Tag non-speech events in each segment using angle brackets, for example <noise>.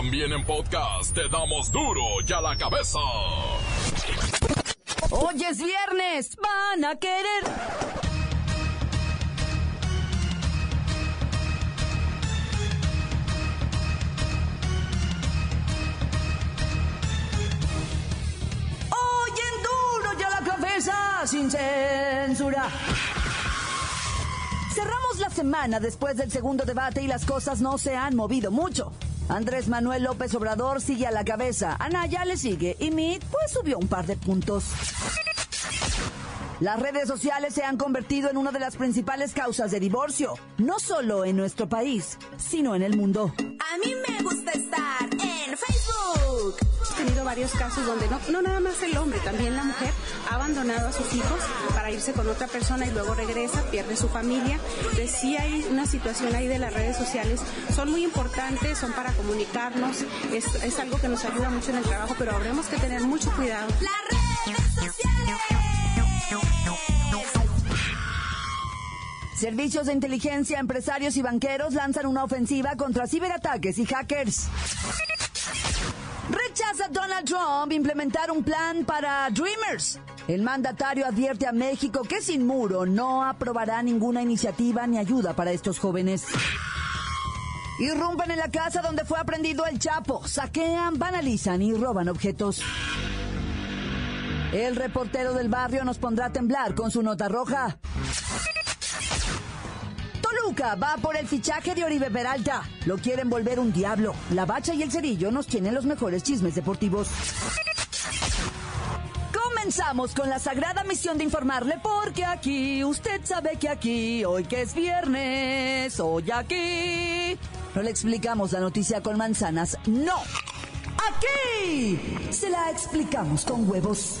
También en podcast te damos duro y a la cabeza. Hoy es viernes, van a querer. Hoy en duro y a la cabeza, sin censura. Cerramos la semana después del segundo debate y las cosas no se han movido mucho. Andrés Manuel López Obrador sigue a la cabeza, Anaya le sigue y Mitt pues subió un par de puntos. Las redes sociales se han convertido en una de las principales causas de divorcio, no solo en nuestro país, sino en el mundo. A mí me gusta Facebook. He tenido varios casos donde no, no nada más el hombre, también la mujer ha abandonado a sus hijos para irse con otra persona y luego regresa, pierde su familia. Entonces sí hay una situación ahí de las redes sociales, son muy importantes, son para comunicarnos, es, es algo que nos ayuda mucho en el trabajo, pero habremos que tener mucho cuidado. Las redes sociales. Servicios de inteligencia, empresarios y banqueros lanzan una ofensiva contra ciberataques y hackers. Rechaza Donald Trump implementar un plan para Dreamers. El mandatario advierte a México que sin muro no aprobará ninguna iniciativa ni ayuda para estos jóvenes. Irrumpen en la casa donde fue aprendido el Chapo, saquean, banalizan y roban objetos. El reportero del barrio nos pondrá a temblar con su nota roja. Toluca va por el fichaje de Oribe Peralta. Lo quieren volver un diablo. La bacha y el cerillo nos tienen los mejores chismes deportivos. Comenzamos con la sagrada misión de informarle porque aquí, usted sabe que aquí, hoy que es viernes, hoy aquí. No le explicamos la noticia con manzanas, no. Aquí se la explicamos con huevos.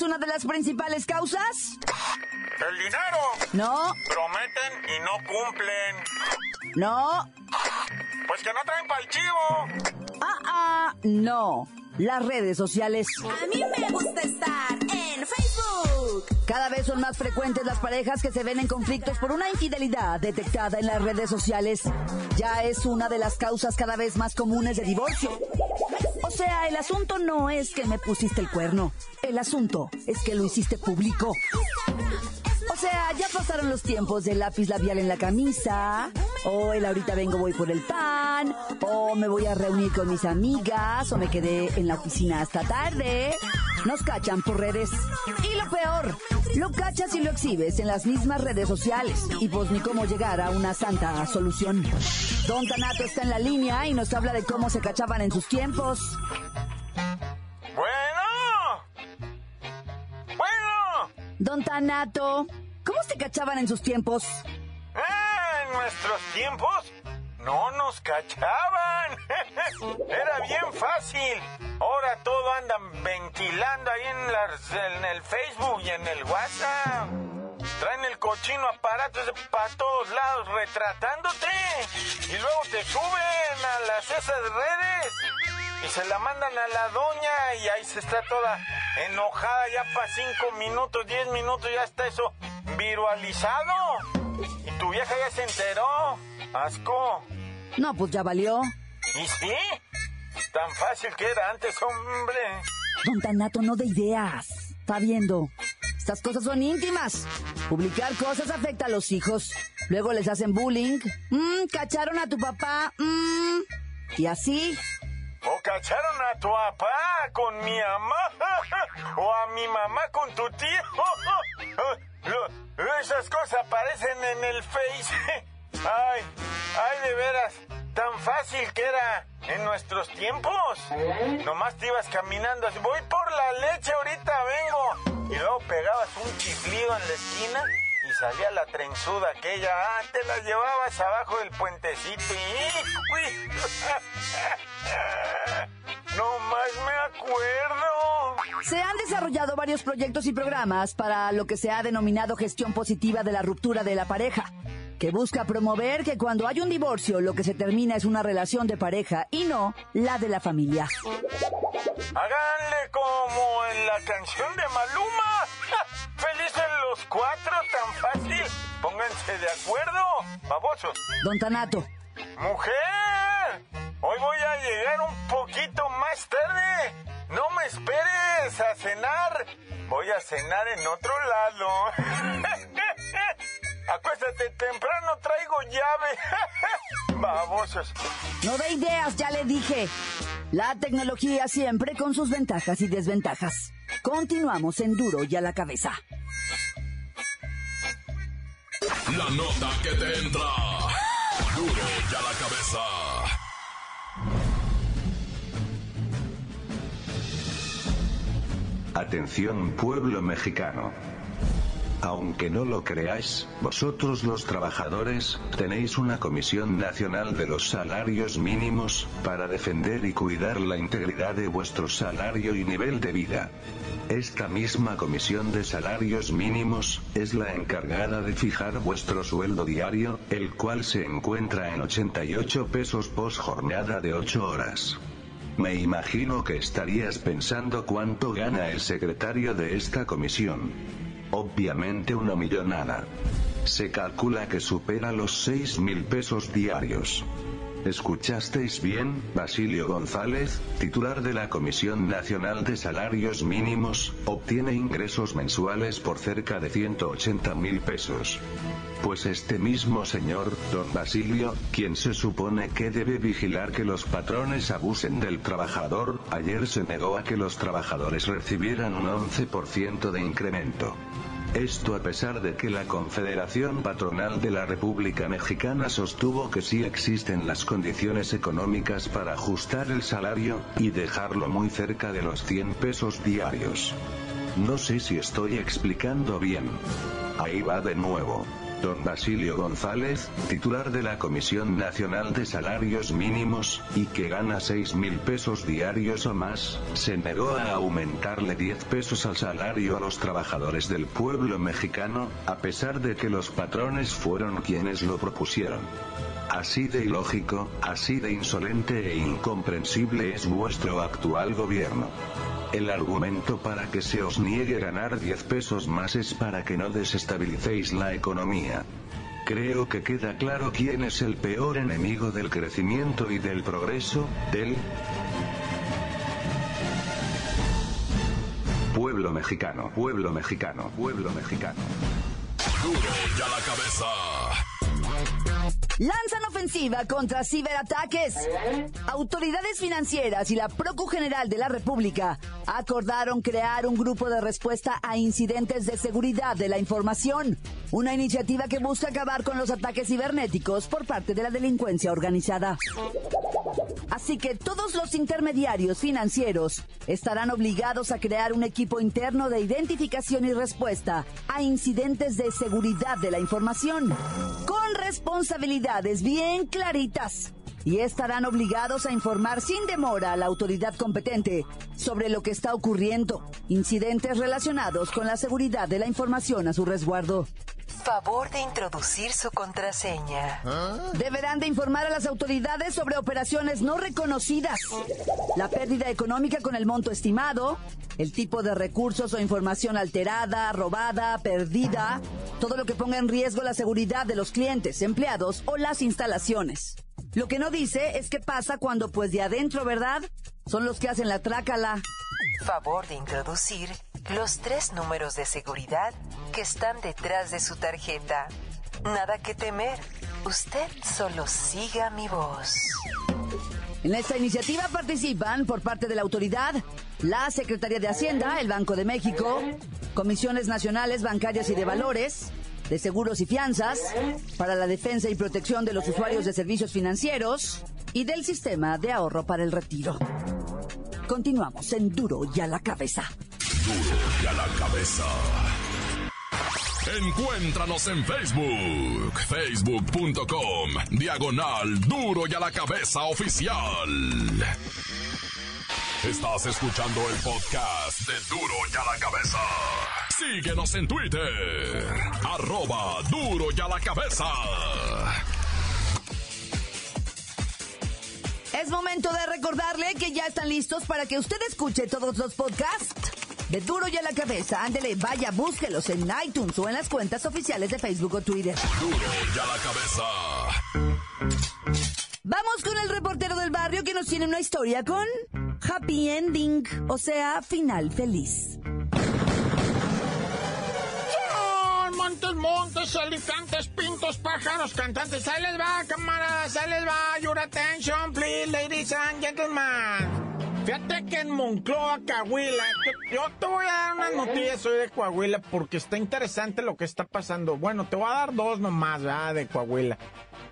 Es una de las principales causas? El dinero. No, Prometen y no cumplen. no, Pues que no traen pa'l chivo. ah, ah, no. Las redes sociales. A mí me gusta estar en Facebook. Cada vez son más frecuentes las parejas que se ven en conflictos por una infidelidad detectada en las redes sociales. Ya es una de las causas cada vez más comunes de divorcio. Sea, el asunto no es que me pusiste el cuerno. El asunto es que lo hiciste público. O sea, ya pasaron los tiempos del lápiz labial en la camisa, o el ahorita vengo voy por el pan, o me voy a reunir con mis amigas, o me quedé en la oficina hasta tarde. Nos cachan por redes. Y lo peor, lo cachas y lo exhibes en las mismas redes sociales. Y pues ni cómo llegar a una santa solución. Don Tanato está en la línea y nos habla de cómo se cachaban en sus tiempos. Bueno. Bueno. Don Tanato, ¿cómo se cachaban en sus tiempos? Ah, en nuestros tiempos no nos cachaban. <laughs> Era bien fácil. Ahora todo andan ventilando ahí en, el Facebook y en el WhatsApp. Traen el cochino aparato para todos lados retratándote. Y luego te suben a las esas redes. Y se la mandan a la doña y ahí se está toda enojada ya para cinco minutos, diez minutos, ya está eso viralizado. Y tu vieja ya se enteró. Asco. No, pues ya valió. ¿Y sí? Tan fácil que era antes, hombre. Don Tanato, no de ideas. Está viendo. Estas cosas son íntimas. Publicar cosas afecta a los hijos. Luego les hacen bullying. Mm, cacharon a tu papá. Mm. Y así. O cacharon a tu papá con mi mamá. O a mi mamá con tu tío. Esas cosas aparecen en el Face. Ay, ay, de veras. Tan fácil que era en nuestros tiempos. Nomás te ibas caminando así. Voy por la leche, ahorita vengo. Y luego pegado dabas un chiflido en la esquina y salía la trenzuda aquella. Ah, te la llevabas abajo del puentecito y... <laughs> No más me acuerdo. Se han desarrollado varios proyectos y programas para lo que se ha denominado gestión positiva de la ruptura de la pareja, que busca promover que cuando hay un divorcio lo que se termina es una relación de pareja y no la de la familia. Háganle como en la canción de Maluma. Felices los cuatro, tan fácil. Pónganse de acuerdo, babosos. Don Tanato, Mujer, hoy voy a llegar un poquito más tarde. No me esperes a cenar. Voy a cenar en otro lado. <laughs> Acuéstate temprano, traigo llave. <laughs> Babosos. no de ideas, ya le dije. La tecnología siempre con sus ventajas y desventajas. Continuamos en duro y a la cabeza. La nota que te entra. Duro y a la cabeza. Atención pueblo mexicano. Aunque no lo creáis, vosotros los trabajadores, tenéis una Comisión Nacional de los Salarios Mínimos, para defender y cuidar la integridad de vuestro salario y nivel de vida. Esta misma Comisión de Salarios Mínimos, es la encargada de fijar vuestro sueldo diario, el cual se encuentra en 88 pesos pos jornada de 8 horas. Me imagino que estarías pensando cuánto gana el secretario de esta comisión. Obviamente una millonada. Se calcula que supera los 6 mil pesos diarios. ¿Escuchasteis bien, Basilio González, titular de la Comisión Nacional de Salarios Mínimos, obtiene ingresos mensuales por cerca de 180 mil pesos? Pues este mismo señor, don Basilio, quien se supone que debe vigilar que los patrones abusen del trabajador, ayer se negó a que los trabajadores recibieran un 11% de incremento. Esto a pesar de que la Confederación Patronal de la República Mexicana sostuvo que sí existen las condiciones económicas para ajustar el salario, y dejarlo muy cerca de los 100 pesos diarios. No sé si estoy explicando bien. Ahí va de nuevo. Don Basilio González, titular de la Comisión Nacional de Salarios Mínimos, y que gana 6 mil pesos diarios o más, se negó a aumentarle 10 pesos al salario a los trabajadores del pueblo mexicano, a pesar de que los patrones fueron quienes lo propusieron. Así de ilógico, así de insolente e incomprensible es vuestro actual gobierno. El argumento para que se os niegue ganar 10 pesos más es para que no desestabilicéis la economía. Creo que queda claro quién es el peor enemigo del crecimiento y del progreso, del pueblo mexicano, pueblo mexicano, pueblo mexicano. Duro y a la cabeza. Lanzan ofensiva contra ciberataques. Autoridades financieras y la Procu General de la República acordaron crear un grupo de respuesta a incidentes de seguridad de la información. Una iniciativa que busca acabar con los ataques cibernéticos por parte de la delincuencia organizada. Así que todos los intermediarios financieros estarán obligados a crear un equipo interno de identificación y respuesta a incidentes de seguridad de la información, con bien claritas. Y estarán obligados a informar sin demora a la autoridad competente sobre lo que está ocurriendo, incidentes relacionados con la seguridad de la información a su resguardo. Favor de introducir su contraseña. Deberán de informar a las autoridades sobre operaciones no reconocidas, la pérdida económica con el monto estimado, el tipo de recursos o información alterada, robada, perdida, todo lo que ponga en riesgo la seguridad de los clientes, empleados o las instalaciones. Lo que no dice es qué pasa cuando pues de adentro, ¿verdad? Son los que hacen la trácala. Favor de introducir los tres números de seguridad que están detrás de su tarjeta. Nada que temer. Usted solo siga mi voz. En esta iniciativa participan por parte de la autoridad la Secretaría de Hacienda, el Banco de México, Comisiones Nacionales Bancarias y de Valores, de Seguros y Fianzas, para la defensa y protección de los usuarios de servicios financieros y del Sistema de Ahorro para el Retiro. Continuamos en Duro y a la Cabeza. Duro y a la cabeza. Encuéntranos en Facebook, facebook.com, diagonal duro y a la cabeza oficial. Estás escuchando el podcast de duro y a la cabeza. Síguenos en Twitter, arroba duro y a la cabeza. Es momento de recordarle que ya están listos para que usted escuche todos los podcasts de Duro y a la Cabeza. Ándele, vaya, búsquelos en iTunes o en las cuentas oficiales de Facebook o Twitter. Duro y a la cabeza. Vamos con el reportero del barrio que nos tiene una historia con happy ending, o sea, final feliz. Montes, alicantes, pintos, pájaros, cantantes. Ahí les va, camaradas, ahí les va. Your attention, please, ladies and gentlemen. Fíjate que en Moncloa, Coahuila, yo- te voy a dar unas noticias hoy de Coahuila porque está interesante lo que está pasando. Bueno, te voy a dar dos nomás, ¿verdad? De Coahuila.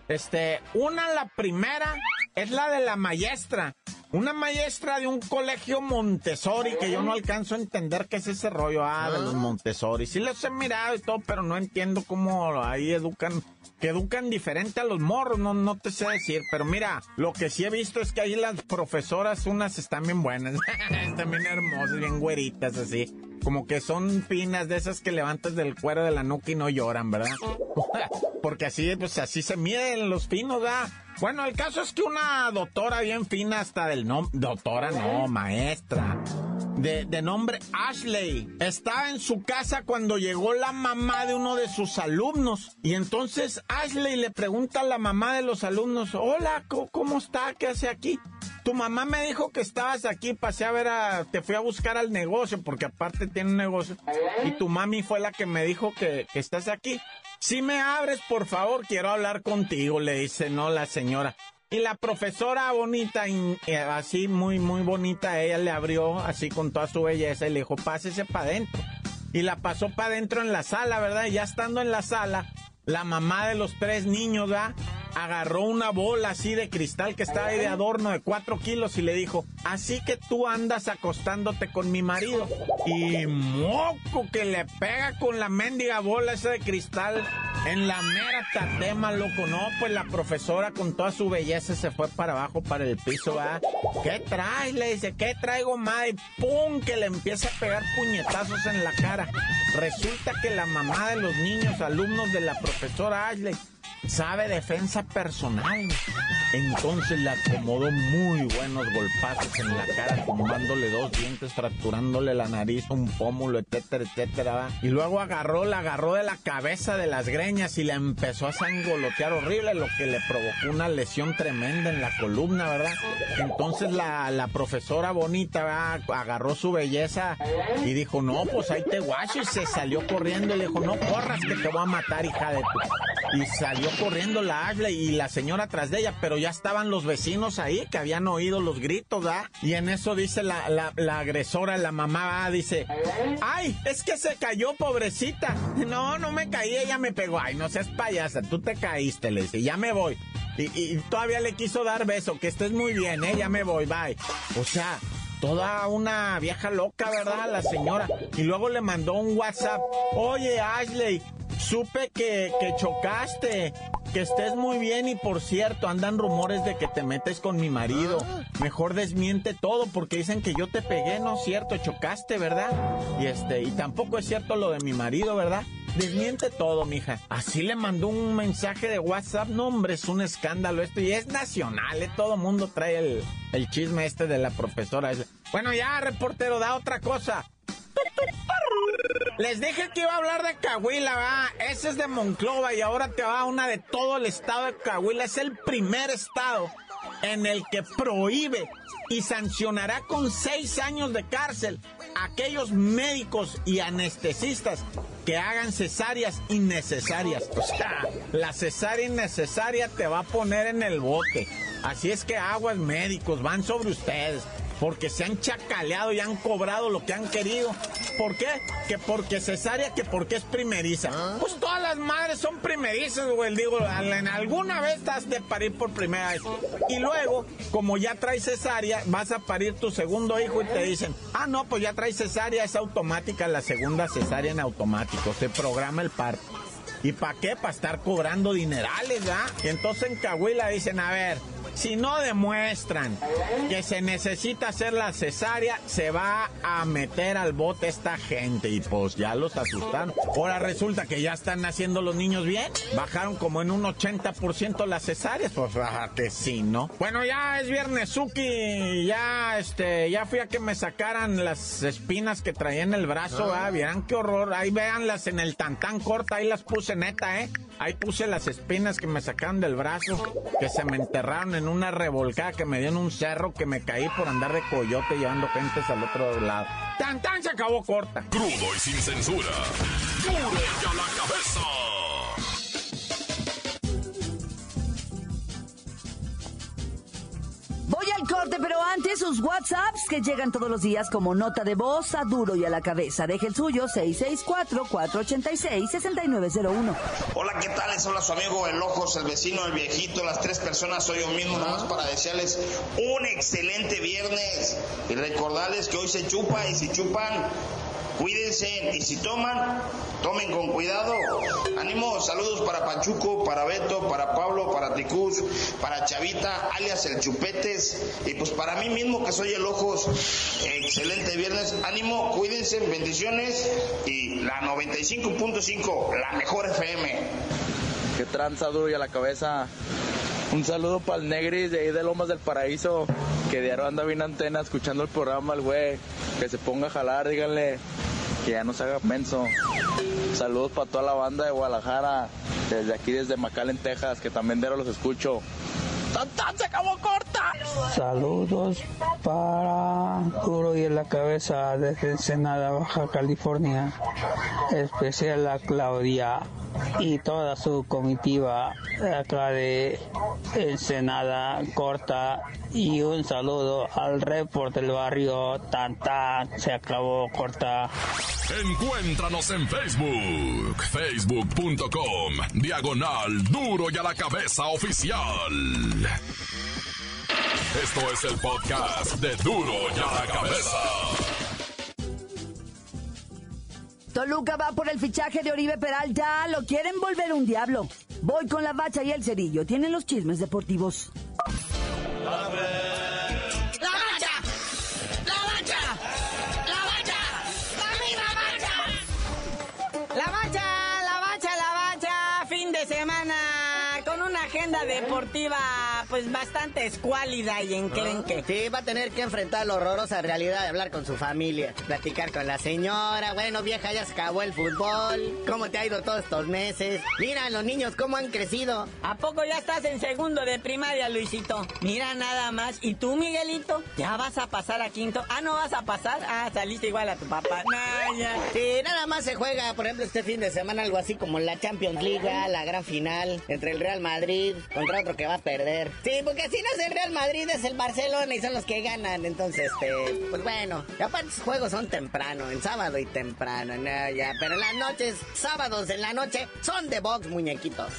Este, una, la primera, es la de la maestra. Una maestra de un colegio Montessori que yo no alcanzo a entender qué es ese rollo, ah, de los Montessori. Sí los he mirado y todo, pero no entiendo cómo ahí educan, que educan diferente a los morros, no, no te sé decir. Pero mira, lo que sí he visto es que ahí las profesoras, unas están bien buenas, <laughs> están bien hermosas, bien güeritas, así. Como que son finas de esas que levantas del cuero de la nuca y no lloran, ¿verdad? <laughs> Porque así, pues así se miden los finos, ¿verdad? Bueno, el caso es que una doctora bien fina hasta del nombre, doctora no, maestra, de, de nombre Ashley, estaba en su casa cuando llegó la mamá de uno de sus alumnos. Y entonces Ashley le pregunta a la mamá de los alumnos, hola, ¿cómo, está? ¿Qué hace aquí? Tu mamá me dijo que estabas aquí, pasé a ver a... Te fui a buscar al negocio, porque aparte tiene un negocio. Y tu mami fue la que me dijo que, que estás aquí. Si me abres, por favor, quiero hablar contigo, le dice, no, la señora. Y la profesora bonita, y, eh, así muy, muy bonita, ella le abrió así con toda su belleza y le dijo, pásese para adentro. Y la pasó para adentro en la sala, ¿verdad? Y ya estando en la sala, la mamá de los tres niños, ¿verdad? Agarró una bola así de cristal que estaba ahí de adorno de cuatro kilos y le dijo, así que tú andas acostándote con mi marido. Y moco que le pega con la mendiga bola esa de cristal en la mera tatema, loco. No, pues la profesora con toda su belleza se fue para abajo, para el piso, ¿verdad? ¿Qué traes? Le dice, ¿qué traigo, madre? ¡Pum! Que le empieza a pegar puñetazos en la cara. Resulta que la mamá de los niños, alumnos de la profesora Ashley, sabe defensa personal. Entonces le acomodó muy buenos golpazos en la cara, tumbándole dos dientes, fracturándole la nariz, un pómulo, etcétera, etcétera. ¿va? Y luego agarró, la agarró de la cabeza de las greñas y la empezó a sangolotear horrible, lo que le provocó una lesión tremenda en la columna, ¿verdad? Entonces la, la profesora bonita agarró su belleza y dijo, no, pues ahí te guacho, y se salió corriendo y le dijo, no corras que te voy a matar, hija de tu... Y salió corriendo la Ashley y la señora tras de ella, pero ya estaban los vecinos ahí que habían oído los gritos, ¿ah? Y en eso dice la, la, agresora, la mamá, ¿ah? dice, ay, es que se cayó, pobrecita. <laughs> No, no me caí, ella me pegó. Ay, no seas payasa, tú te caíste, le dice, ya me voy. Y, y todavía le quiso dar beso, que estés muy bien, ¿eh? Ya me voy, bye. O sea, toda una vieja loca, ¿verdad? La señora. Y luego le mandó un WhatsApp. Oye, Ashley, supe que, que chocaste. Que estés muy bien y por cierto, andan rumores de que te metes con mi marido. Mejor desmiente todo porque dicen que yo te pegué, no es cierto, chocaste, ¿verdad? Y este, y tampoco es cierto lo de mi marido, ¿verdad? Desmiente todo, mija. Así le mandó un mensaje de WhatsApp. No, hombre, es un escándalo esto. Y es nacional, ¿eh? Todo mundo trae el, el chisme este de la profesora. Bueno, ya, reportero, da otra cosa. Les dije que iba a hablar de Coahuila, va. Ese es de Monclova y ahora te va una de todo el estado de Coahuila. Es el primer estado en el que prohíbe y sancionará con seis años de cárcel a aquellos médicos y anestesistas que hagan cesáreas innecesarias. La cesárea innecesaria te va a poner en el bote. Así es que aguas médicos van sobre ustedes. Porque se han chacaleado y han cobrado lo que han querido. ¿Por qué? Que porque cesárea, que porque es primeriza. Pues todas las madres son primerizas, güey. Digo, en alguna vez estás de parir por primera vez. Y luego, como ya traes cesárea, vas a parir tu segundo hijo y te dicen, ah, no, pues ya traes cesárea, es automática la segunda cesárea en automático. Se programa el parto. ¿Y para qué? Para estar cobrando dinerales, ¿verdad? Y entonces en Cahuila dicen, a ver, si no demuestran que se necesita hacer la cesárea, se va a meter al bote esta gente. Y pues ya los asustaron. Ahora resulta que ya están naciendo los niños bien. Bajaron como en un 80% las cesáreas. Pues que sí, ¿no? Bueno, ya es viernes, Suki. Ya, este, ya fui a que me sacaran las espinas que traía en el brazo. Ah, vieran qué horror. Ahí véanlas en el tantán corta. Ahí las puse neta, ¿eh? Ahí puse las espinas que me sacaron del brazo, que se me enterraron en una revolcada que me dio en un cerro, que me caí por andar de coyote llevando gentes al otro lado. ¡Tan, tan! Se acabó corta. Crudo y sin censura. ¡Duro y a la cabeza! Pero antes sus WhatsApps que llegan todos los días como nota de voz a duro y a la cabeza. Deje el suyo 664-486-6901. Hola, ¿qué tal? Hola su amigo El Ojos, el vecino, el viejito, las tres personas, soy yo mismo, nada más para desearles un excelente viernes y recordarles que hoy se chupa y si chupan, cuídense y si toman, tomen con cuidado. Ánimo, saludos para Pachuco, para Beto, para Pablo, para Ticuz, para Chavita, alias el Chupetes, y pues para mí mismo que soy el Ojos. Excelente viernes, ánimo, cuídense, bendiciones y la 95.5, la mejor FM. Qué tranza duro y a la cabeza. Un saludo para el Negris de ahí de Lomas del Paraíso, que diario anda bien antena escuchando el programa, el güey. Que se ponga a jalar, díganle que ya no se haga menso. Saludos para toda la banda de Guadalajara, desde aquí, desde McAllen, Texas, que también diario los escucho. ¡Tan, tan! se acabó corta! Saludos para Duro y en la cabeza desde Ensenada, Baja California. Especial a Claudia y toda su comitiva acá de Ensenada Corta. Y un saludo al report del barrio Tan Tan. Se acabó corta. Encuéntranos en Facebook, facebook.com, diagonal duro y a la cabeza oficial. Esto es el podcast de duro y a la cabeza. Toluca va por el fichaje de Oribe Peralta. Lo quieren volver un diablo. Voy con la bacha y el cerillo. Tienen los chismes deportivos. ¡La bacha! ¡La bacha! ¡La bacha! ¡Dame la bacha! La bacha, la bacha, la bacha. Fin de semana con una agenda deportiva pues bastante escuálida y enclenque. Sí, va a tener que enfrentar la horrorosa realidad de hablar con su familia, platicar con la señora. Bueno, vieja, ya se acabó el fútbol. ¿Cómo te ha ido todos estos meses? Mira, los niños cómo han crecido. ¿A poco ya estás en segundo de primaria, Luisito? Mira nada más. ¿Y tú, Miguelito? ¿Ya vas a pasar a quinto? Ah, ¿no vas a pasar? Ah, saliste igual a tu papá. Nah, ya. Sí, nada más se juega, por ejemplo, este fin de semana algo así como la Champions League, la gran final entre el Real Madrid contra otro que va a perder. Sí, porque si no es el Real Madrid, es el Barcelona y son los que ganan. Entonces, este, pues bueno. Y aparte, los juegos son temprano, en sábado y temprano, no, ya. Pero las noches, sábados en la noche, son de box, muñequitos.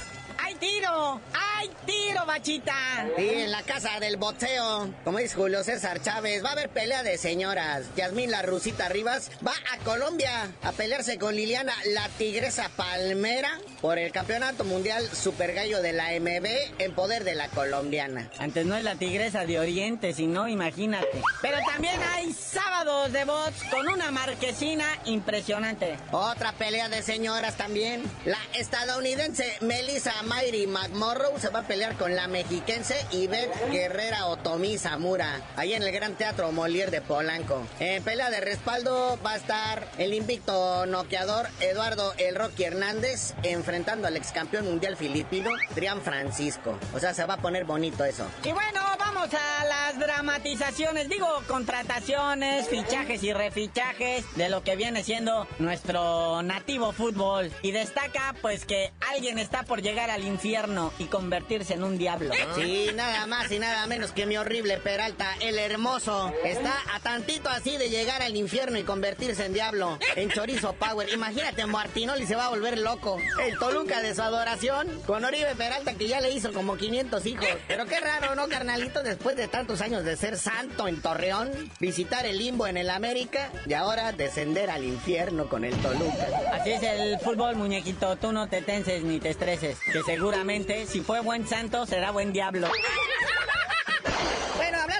¡Hay tiro! ¡Hay tiro, bachita! Y en la casa del boxeo, como dice Julio César Chávez, va a haber pelea de señoras. Yasmín La Rusita Rivas va a Colombia a pelearse con Liliana La Tigresa Palmera por el Campeonato Mundial Super Gallo de la MB en poder de la colombiana. Antes no es la tigresa de Oriente, sino imagínate. Pero también hay sábados de box con una marquesina impresionante. Otra pelea de señoras también. La estadounidense Melissa Mayri McMorrow se va a pelear con la mexiquense Ivette Guerrera Otomi Zamura, ahí en el Gran Teatro Molière de Polanco. En pelea de respaldo va a estar el invicto noqueador Eduardo El Rocky Hernández enfrentando al ex campeón mundial filipino Trian Francisco. O sea, se va a poner bonito eso. Y bueno, a las dramatizaciones, digo, contrataciones, fichajes y refichajes de lo que viene siendo nuestro nativo fútbol. Y destaca, pues, que alguien está por llegar al infierno y convertirse en un diablo. <laughs> Sí, nada más y nada menos que mi horrible Peralta, el hermoso. Está a tantito así de llegar al infierno y convertirse en diablo, en chorizo power. Imagínate, Martinoli se va a volver loco. El Toluca de su adoración, con Oribe Peralta que ya le hizo como 500 hijos. Pero qué raro, ¿no, carnalito? Después de tantos años de ser santo en Torreón, visitar el limbo en el América y ahora descender al infierno con el Toluca. Así es el fútbol, muñequito. Tú no te tenses ni te estreses. Que seguramente, si fue buen santo, será buen diablo.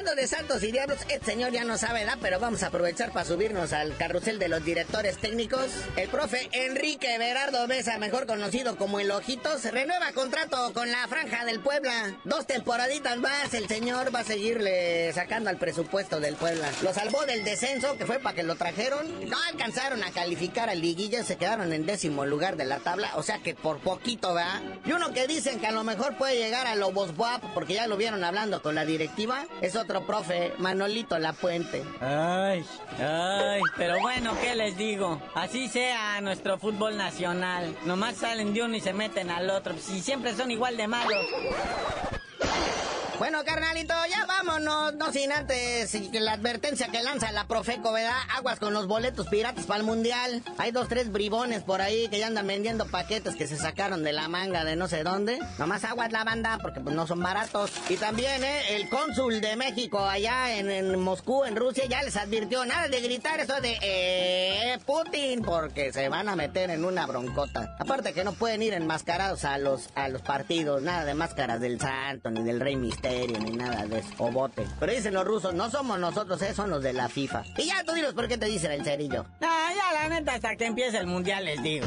Hablando de santos y diablos, este señor ya no sabe nada, pero vamos a aprovechar para subirnos al carrusel de los directores técnicos. El profe Enrique Berardo Mesa, mejor conocido como El Ojitos, renueva contrato con la Franja del Puebla. Dos temporaditas más, el señor va a seguirle sacando al presupuesto del Puebla. Lo salvó del descenso, que fue para que lo trajeron. No alcanzaron a calificar al liguilla, se quedaron en décimo lugar de la tabla, o sea que por poquito, va. Y uno que dicen que a lo mejor puede llegar a Lobos Buap, porque ya lo vieron hablando con la directiva, es otro profe, Manolito La Puente. Ay, ay, pero bueno, ¿qué les digo? Así sea nuestro fútbol nacional. Nomás salen de uno y se meten al otro. Si siempre son igual de malos. Bueno, carnalito, ya vámonos, no sin antes la advertencia que lanza la Profeco, ¿verdad? Aguas con los boletos piratas para el Mundial. Hay dos, tres bribones por ahí que ya andan vendiendo paquetes que se sacaron de la manga de no sé dónde. Nomás aguas la banda, porque pues no son baratos. Y también, ¿eh? El cónsul de México allá en, en Moscú, en Rusia, ya les advirtió nada de gritar eso de, eh, Putin, porque se van a meter en una broncota. Aparte que no pueden ir enmascarados a los, a los partidos, nada de máscaras del santo ni del rey misterio ni nada de eso, o bote. Pero dicen los rusos, no somos nosotros, eh, son los de la FIFA. Y ya tú dinos por qué te dicen el cerillo. No, ya la neta, hasta que empiece el mundial les digo.